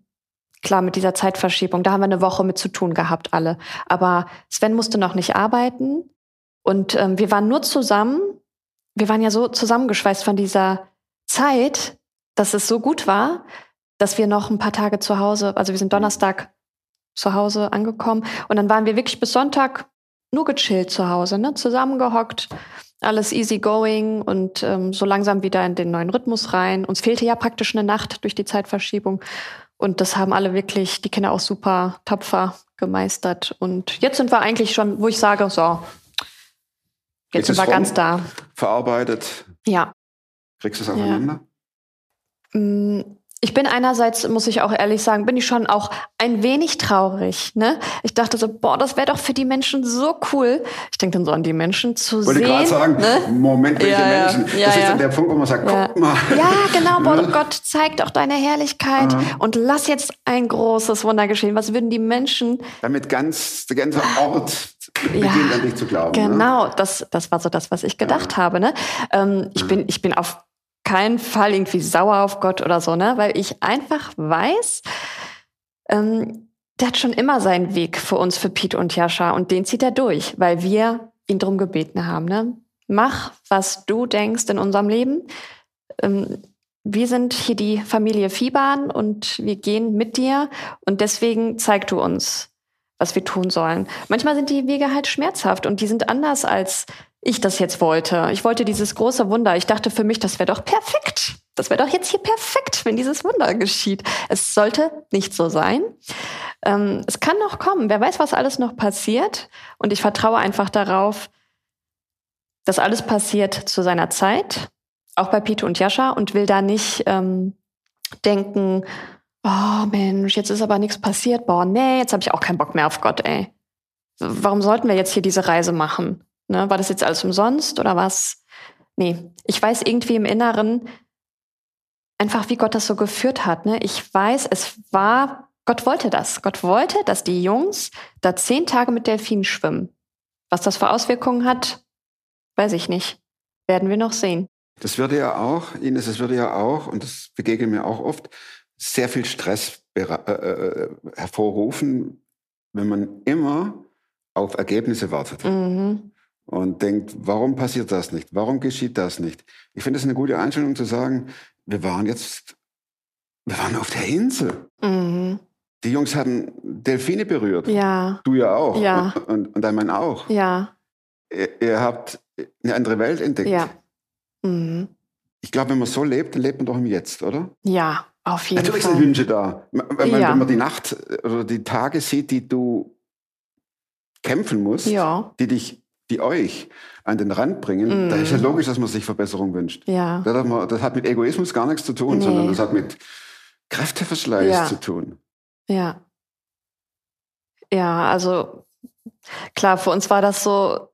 klar, mit dieser Zeitverschiebung, da haben wir eine Woche mit zu tun gehabt, alle. Aber Sven musste noch nicht arbeiten. Und ähm, wir waren nur zusammen. Wir waren ja so zusammengeschweißt von dieser Zeit, dass es so gut war, dass wir noch ein paar Tage zu Hause, also wir sind Donnerstag zu Hause angekommen und dann waren wir wirklich bis Sonntag nur gechillt zu Hause, ne? zusammengehockt, alles easy going und ähm, so langsam wieder in den neuen Rhythmus rein. Uns fehlte ja praktisch eine Nacht durch die Zeitverschiebung Und das haben alle wirklich, die Kinder auch super tapfer gemeistert. Und jetzt sind wir eigentlich schon, wo ich sage, so, jetzt sind wir ganz da. Verarbeitet. Ja. Kriegst du es aufeinander? Ja. Mm, ich bin einerseits, muss ich auch ehrlich sagen, bin ich schon auch ein wenig traurig. Ne? Ich dachte so, boah, das wäre doch für die Menschen so cool. Ich denke dann so an die Menschen zu Wollte sehen. Wollte gerade sagen, ne? Moment, welche ja, Menschen? Ja, das ja. ist dann der Punkt, wo man sagt, ja. guck mal. Ja, genau, boah, [laughs] Gott, zeig doch deine Herrlichkeit Aha. und lass jetzt ein großes Wunder geschehen. Was würden die Menschen... Damit ganz, der ganze Ort beginnt an dich zu glauben. Ne? Genau, das, das war so das, was ich gedacht habe. Ne? Ähm, ich, bin, ich bin auf keinen Fall irgendwie sauer auf Gott oder so, ne? Weil ich einfach weiß, ähm, der hat schon immer seinen Weg für uns, für Pete und Jascha, und den zieht er durch, weil wir ihn drum gebeten haben. Ne? Mach, was du denkst in unserem Leben. Ähm, wir sind hier die Familie Fiebahn und wir gehen mit dir und deswegen zeig du uns, was wir tun sollen. Manchmal sind die Wege halt schmerzhaft und die sind anders als ich das jetzt wollte. Ich wollte dieses große Wunder. Ich dachte für mich, das wäre doch perfekt. Das wäre doch jetzt hier perfekt, wenn dieses Wunder geschieht. Es sollte nicht so sein. Ähm, es kann noch kommen. Wer weiß, was alles noch passiert. Und ich vertraue einfach darauf, dass alles passiert zu seiner Zeit. Auch bei Pete und Jascha und will da nicht ähm, denken, oh Mensch, jetzt ist aber nichts passiert. Boah, nee, jetzt habe ich auch keinen Bock mehr auf Gott, ey. Warum sollten wir jetzt hier diese Reise machen? Ne, war das jetzt alles umsonst oder was? Nee, ich weiß irgendwie im Inneren einfach, wie Gott das so geführt hat. Ne? Ich weiß, es war, Gott wollte das. Gott wollte, dass die Jungs da zehn Tage mit Delfinen schwimmen. Was das für Auswirkungen hat, weiß ich nicht. Werden wir noch sehen. Das würde ja auch, Ines, das würde ja auch, und das begegnet mir auch oft, sehr viel Stress äh, hervorrufen, wenn man immer auf Ergebnisse wartet. Mhm und denkt, warum passiert das nicht? Warum geschieht das nicht? Ich finde es eine gute Einstellung zu sagen, wir waren jetzt, wir waren auf der Insel. Mhm. Die Jungs haben Delfine berührt. Ja. Du ja auch. Ja. Und, und, und dein Mann auch. Ja. Ihr, ihr habt eine andere Welt entdeckt. Ja. Mhm. Ich glaube, wenn man so lebt, dann lebt man doch im Jetzt, oder? Ja, auf jeden Natürlich Fall. sind Wünsche da. Wenn man, Ja. wenn man die Nacht oder die Tage sieht, die du kämpfen musst, Ja. die dich die euch an den Rand bringen, Mm. da ist ja logisch, dass man sich Verbesserung wünscht. Ja. Das hat, man, das hat mit Egoismus gar nichts zu tun, Nee. sondern das hat mit Kräfteverschleiß Ja. zu tun. Ja. Ja, also klar, für uns war das so,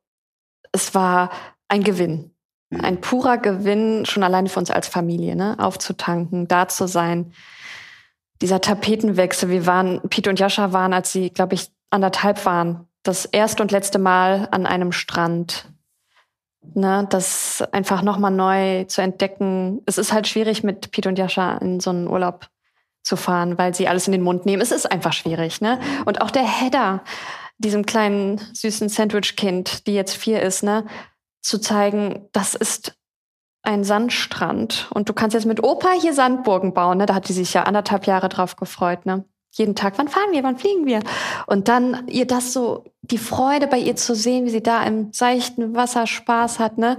es war ein Gewinn. Mhm. Ein purer Gewinn, schon alleine für uns als Familie, ne? Aufzutanken, da zu sein. Dieser Tapetenwechsel, wir waren, Pete und Jascha waren, als sie, glaube ich, anderthalb waren, das erste und letzte Mal an einem Strand. Ne, das einfach nochmal neu zu entdecken. Es ist halt schwierig, mit Pete und Jascha in so einen Urlaub zu fahren, weil sie alles in den Mund nehmen. Es ist einfach schwierig, ne? Und auch der Hedda, diesem kleinen süßen Sandwich-Kind, die jetzt vier ist, ne, zu zeigen, das ist ein Sandstrand und du kannst jetzt mit Opa hier Sandburgen bauen, ne? Da hat die sich ja anderthalb Jahre drauf gefreut, ne? Jeden Tag, wann fahren wir, wann fliegen wir? Und dann ihr das so, die Freude bei ihr zu sehen, wie sie da im seichten Wasser Spaß hat, ne?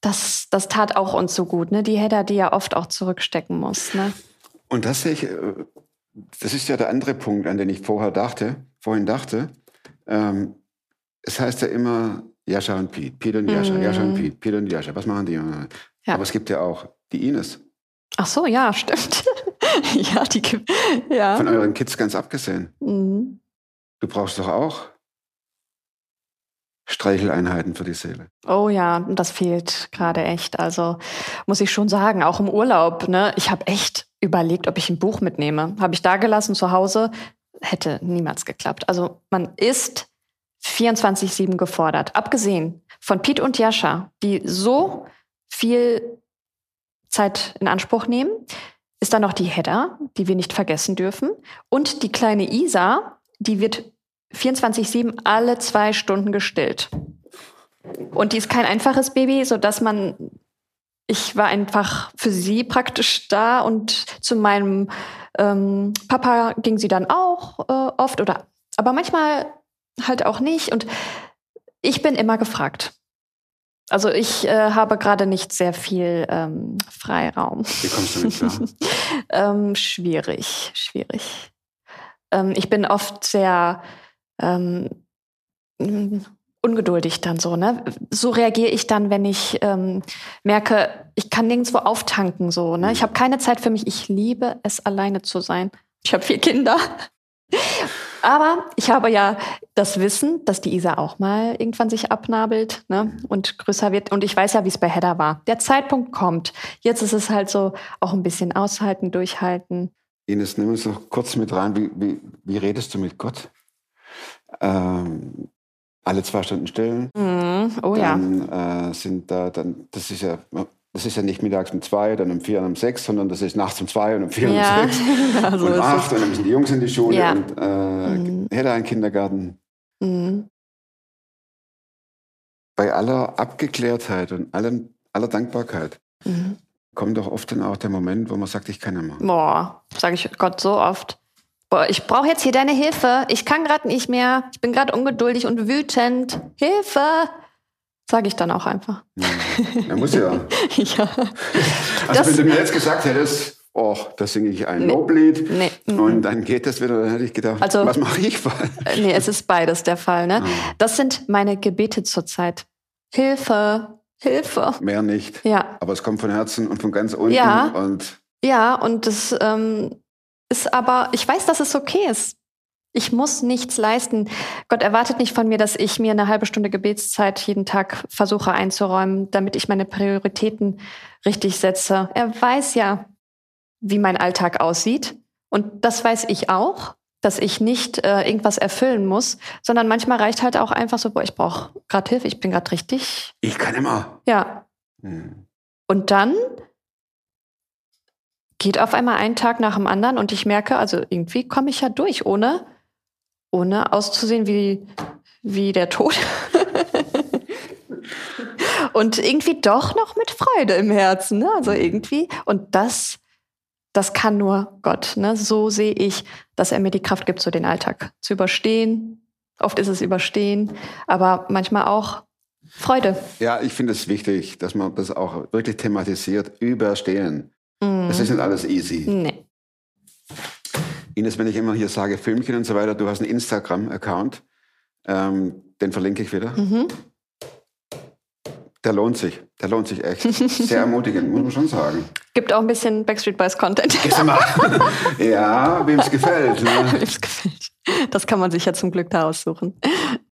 Das, das tat auch uns so gut, ne? Die Hedda, die ja oft auch zurückstecken muss, ne? Und das sehe ich, äh, das ist ja der andere Punkt, an den ich vorher dachte, vorhin dachte. Ähm, es heißt ja immer Jascha und Piet, Piet und Jascha, Mhm. Jascha und Piet, Piet und Jascha. Was machen die? Ja. Aber es gibt ja auch die Ines. Ach so, ja, stimmt. [laughs] ja, die gibt, ja. Von euren Kids ganz abgesehen. Mhm. Du brauchst doch auch Streicheleinheiten für die Seele. Oh ja, das fehlt gerade echt. Also muss ich schon sagen, auch im Urlaub. Ne, ich habe echt überlegt, ob ich ein Buch mitnehme. Habe ich da gelassen zu Hause, hätte niemals geklappt. Also man ist 24/7 gefordert. Abgesehen von Piet und Jascha, die so viel Zeit in Anspruch nehmen, ist da noch die Hedda, die wir nicht vergessen dürfen, und die kleine Isa, die wird 24/7 alle zwei Stunden gestillt. Und die ist kein einfaches Baby, so dass man, ich war einfach für sie praktisch da und zu meinem ähm, Papa ging sie dann auch äh, oft oder, aber manchmal halt auch nicht. Und ich bin immer gefragt. Also ich äh, habe gerade nicht sehr viel ähm, Freiraum. Wie kommst du damit klar? [laughs] ähm, schwierig, schwierig. Ähm, ich bin oft sehr ähm, ungeduldig dann so, ne? So reagiere ich dann, wenn ich ähm, merke, ich kann nirgendwo auftanken, so, ne? Ich habe keine Zeit für mich. Ich liebe es, alleine zu sein. Ich habe vier Kinder. Aber ich habe ja das Wissen, dass die Isa auch mal irgendwann sich abnabelt ne, und größer wird. Und ich weiß ja, wie es bei Hedda war. Der Zeitpunkt kommt. Jetzt ist es halt so auch ein bisschen aushalten, durchhalten. Ines, nimm uns noch kurz mit rein. Wie, wie, wie redest du mit Gott? Ähm, alle zwei Stunden stillen. Mhm. Oh ja. dann äh, sind da dann, das ist ja, das ist ja nicht mittags um zwei, dann um vier und um sechs, sondern das ist nachts um zwei und um vier Ja, und um sechs genau [laughs] so und acht und dann müssen die Jungs in die Schule Ja. und äh, Mhm. In den Kindergarten. Mhm. Bei aller Abgeklärtheit und allem, aller Dankbarkeit Mhm. kommt doch oft dann auch der Moment, wo man sagt, ich kann nicht mehr. Boah, sage ich Gott so oft. Boah, ich brauche jetzt hier deine Hilfe. Ich kann gerade nicht mehr. Ich bin gerade ungeduldig und wütend. Hilfe! Sage ich dann auch einfach. Er muss ja. [laughs] ja. Also Das- wenn du mir jetzt gesagt hättest, oh, da singe ich ein Nee. Loblied Nee. mhm. und dann geht das wieder, dann hätte ich gedacht, Also- was mache ich falsch? Äh, Nee, es ist beides der Fall. Ne? Das sind meine Gebete zurzeit. Hilfe, Hilfe. Mehr nicht. Ja, Aber es kommt von Herzen und von ganz unten Ja. und ja, und das ähm, ist aber, ich weiß, dass es okay ist. Ich muss nichts leisten. Gott erwartet nicht von mir, dass ich mir eine halbe Stunde Gebetszeit jeden Tag versuche einzuräumen, damit ich meine Prioritäten richtig setze. Er weiß ja, wie mein Alltag aussieht. Und das weiß ich auch, dass ich nicht äh, irgendwas erfüllen muss, sondern manchmal reicht halt auch einfach so, boah, ich brauche gerade Hilfe, ich bin gerade richtig. ich kann immer. Ja. Hm. Und dann geht auf einmal ein Tag nach dem anderen und ich merke, also irgendwie komme ich ja durch, ohne, ohne auszusehen wie, wie der Tod. [laughs] und irgendwie doch noch mit Freude im Herzen. Ne? Also irgendwie. Und das, das kann nur Gott. Ne? So sehe ich, dass er mir die Kraft gibt, so den Alltag zu überstehen. Oft ist es überstehen, aber manchmal auch Freude. Ja, ich finde es wichtig, dass man das auch wirklich thematisiert, überstehen. Mhm. Das ist nicht alles easy. Nee. Ines, wenn ich immer hier sage Filmchen und so weiter, du hast einen Instagram-Account, ähm, den verlinke ich wieder. Mhm. Der lohnt sich. Der lohnt sich echt. Sehr ermutigend, muss man schon sagen. Gibt auch ein bisschen Backstreet Boys Content. [laughs] Ja, wem es gefällt. Ne? [laughs] Wem's gefällt. Das kann man sich ja zum Glück da aussuchen.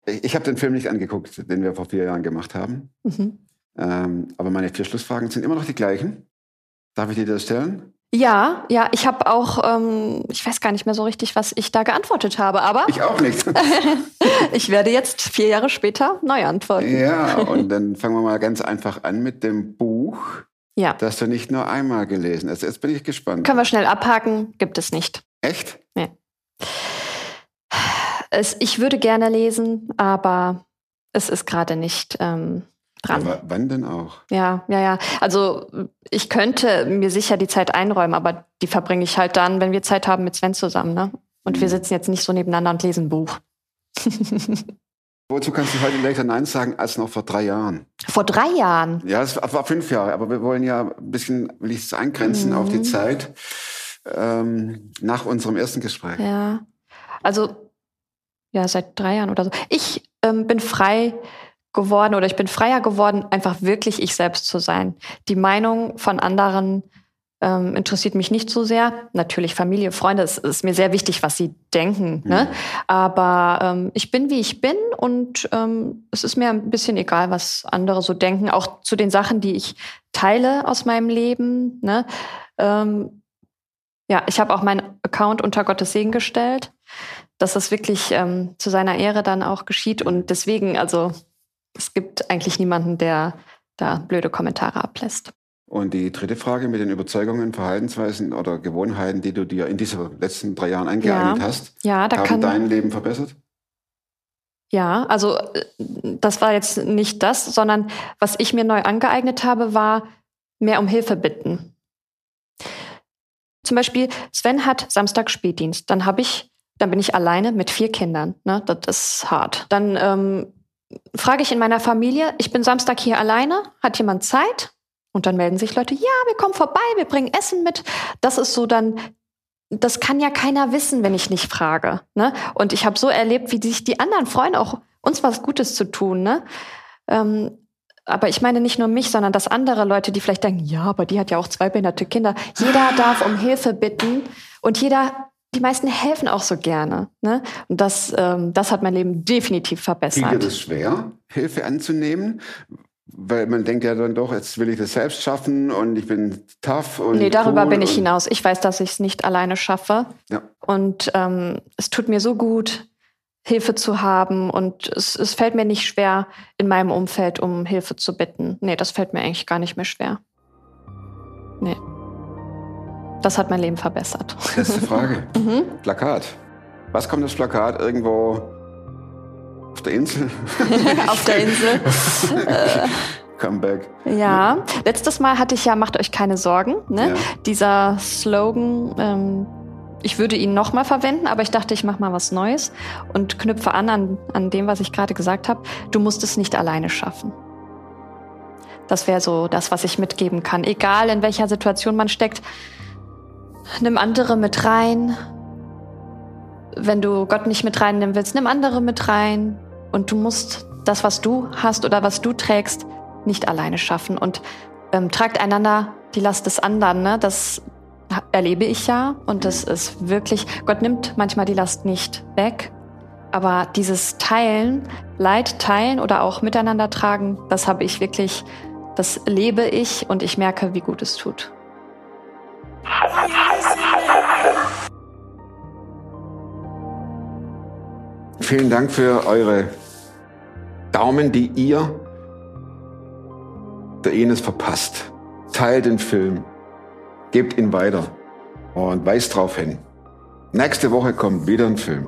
Ich, ich habe den Film nicht angeguckt, den wir vor vier Jahren gemacht haben. Mhm. Ähm, aber meine vier Schlussfragen sind immer noch die gleichen. Darf ich dir das stellen? Ja, ja, ich habe auch, ähm, ich weiß gar nicht mehr so richtig, was ich da geantwortet habe, aber Ich auch nicht. [laughs] ich werde jetzt vier Jahre später neu antworten. ja, und dann fangen wir mal ganz einfach an mit dem Buch, Ja. das du nicht nur einmal gelesen hast. Jetzt bin ich gespannt. Können wir schnell abhaken, gibt es nicht. Echt? Es, ich würde gerne lesen, aber es ist gerade nicht ähm, dran. Aber wann denn auch? Ja, ja, ja. Also ich könnte mir sicher die Zeit einräumen, aber die verbringe ich halt dann, wenn wir Zeit haben mit Sven zusammen, ne? Und wir sitzen jetzt nicht so nebeneinander und lesen ein Buch. [laughs] Wozu kannst du heute leichter Nein sagen als noch vor drei Jahren? Vor drei Jahren. Ja, es war fünf Jahre, aber wir wollen ja ein bisschen, will ich es eingrenzen auf die Mhm. Zeit ähm, nach unserem ersten Gespräch. Ja. Also, ja, seit drei Jahren oder so. Ich ähm, bin frei geworden oder ich bin freier geworden, einfach wirklich ich selbst zu sein. Die Meinung von anderen ähm, interessiert mich nicht so sehr. Natürlich Familie, Freunde, es ist mir sehr wichtig, was sie denken. Ne? Aber ähm, ich bin, wie ich bin und ähm, es ist mir ein bisschen egal, was andere so denken. Auch zu den Sachen, die ich teile aus meinem Leben. Ne? Ähm, ja, ich habe auch meinen Account unter Gottes Segen gestellt, dass das wirklich ähm, zu seiner Ehre dann auch geschieht. Und deswegen, also es gibt eigentlich niemanden, der da blöde Kommentare ablässt. Und die dritte Frage mit den Überzeugungen, Verhaltensweisen oder Gewohnheiten, die du dir in diesen letzten drei Jahren angeeignet Ja. hast, Ja, da haben kann dein Leben verbessert? Ja, also das war jetzt nicht das, sondern was ich mir neu angeeignet habe, war mehr um Hilfe bitten. Zum Beispiel, Sven hat Samstag Spätdienst. Dann habe ich, dann bin ich alleine mit vier Kindern. Ne? Das ist hart. Dann ähm, frage ich in meiner Familie, ich bin Samstag hier alleine, hat jemand Zeit? Und dann melden sich Leute, ja, wir kommen vorbei, wir bringen Essen mit. Das ist so dann, das kann ja keiner wissen, wenn ich nicht frage. Ne? Und ich habe so erlebt, wie sich die anderen freuen, auch uns was Gutes zu tun. Ne? Ähm, aber ich meine nicht nur mich, sondern dass andere Leute, die vielleicht denken, ja, aber die hat ja auch zwei behinderte Kinder. Jeder darf um Hilfe bitten und jeder, die meisten helfen auch so gerne. Ne? Und das, ähm, das hat mein Leben definitiv verbessert. Fiel dir das schwer, Hilfe anzunehmen? Weil man denkt ja dann doch, jetzt will ich das selbst schaffen und ich bin tough und. Nee, darüber cool bin ich hinaus. Ich weiß, dass ich es nicht alleine schaffe. Ja. Und ähm, es tut mir so gut, Hilfe zu haben. Und es, es fällt mir nicht schwer, in meinem Umfeld um Hilfe zu bitten. Nee, das fällt mir eigentlich gar nicht mehr schwer. Nee. Das hat mein Leben verbessert. Letzte Frage. [laughs] Mhm. Plakat. Was kommt das Plakat irgendwo auf der Insel? [laughs] Auf der Insel. [laughs] Comeback. Ja, letztes Mal hatte ich ja, macht euch keine Sorgen. Ne? Ja. Dieser Slogan, ähm, ich würde ihn nochmal verwenden, aber ich dachte, ich mache mal was Neues und knüpfe an, an an dem, was ich gerade gesagt habe. Du musst es nicht alleine schaffen. Das wäre so das, was ich mitgeben kann. Egal in welcher Situation man steckt, nimm andere mit rein. Wenn du Gott nicht mit reinnehmen willst, nimm andere mit rein. Und du musst das, was du hast oder was du trägst, nicht alleine schaffen. Und ähm, tragt einander die Last des anderen. Ne? Das erlebe ich ja. Und das ist wirklich, Gott nimmt manchmal die Last nicht weg. Aber dieses Teilen, Leid teilen oder auch miteinander tragen, das habe ich wirklich, das lebe ich und ich merke, wie gut es tut. Vielen Dank für eure Daumen, die ihr der Ines verpasst. Teilt den Film, gebt ihn weiter und weist darauf hin. Nächste Woche kommt wieder ein Film.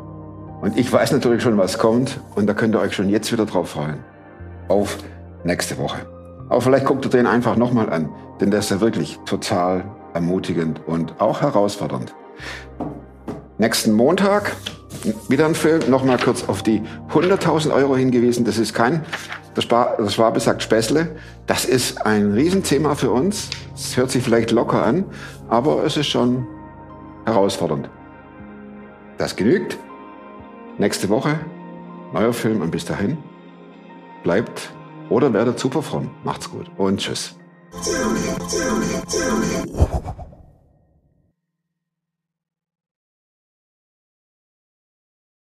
Und ich weiß natürlich schon, was kommt. Und da könnt ihr euch schon jetzt wieder drauf freuen. Auf nächste Woche. Aber vielleicht guckt ihr den einfach nochmal an. Denn der ist ja wirklich total ermutigend und auch herausfordernd. Nächsten Montag wieder ein Film. Nochmal kurz auf die 100.000 Euro hingewiesen. Das ist kein, der, Spar, der Schwabe sagt Späßle. Das ist ein Riesenthema für uns. Es hört sich vielleicht locker an, aber es ist schon herausfordernd. Das genügt. Nächste Woche neuer Film und bis dahin bleibt oder werdet super fromm. Macht's gut und tschüss.